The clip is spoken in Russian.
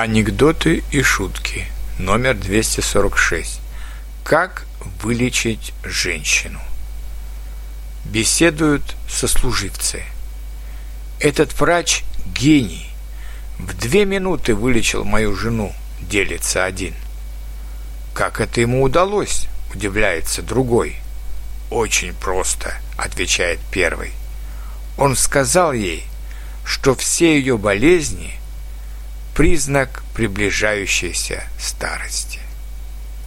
Анекдоты и шутки. Номер 246. Как вылечить женщину? Беседуют сослуживцы. Этот врач – гений. В две минуты вылечил мою жену, делится один. Как это ему удалось, удивляется другой. Очень просто, отвечает первый. Он сказал ей, что все ее болезни – признак приближающейся старости.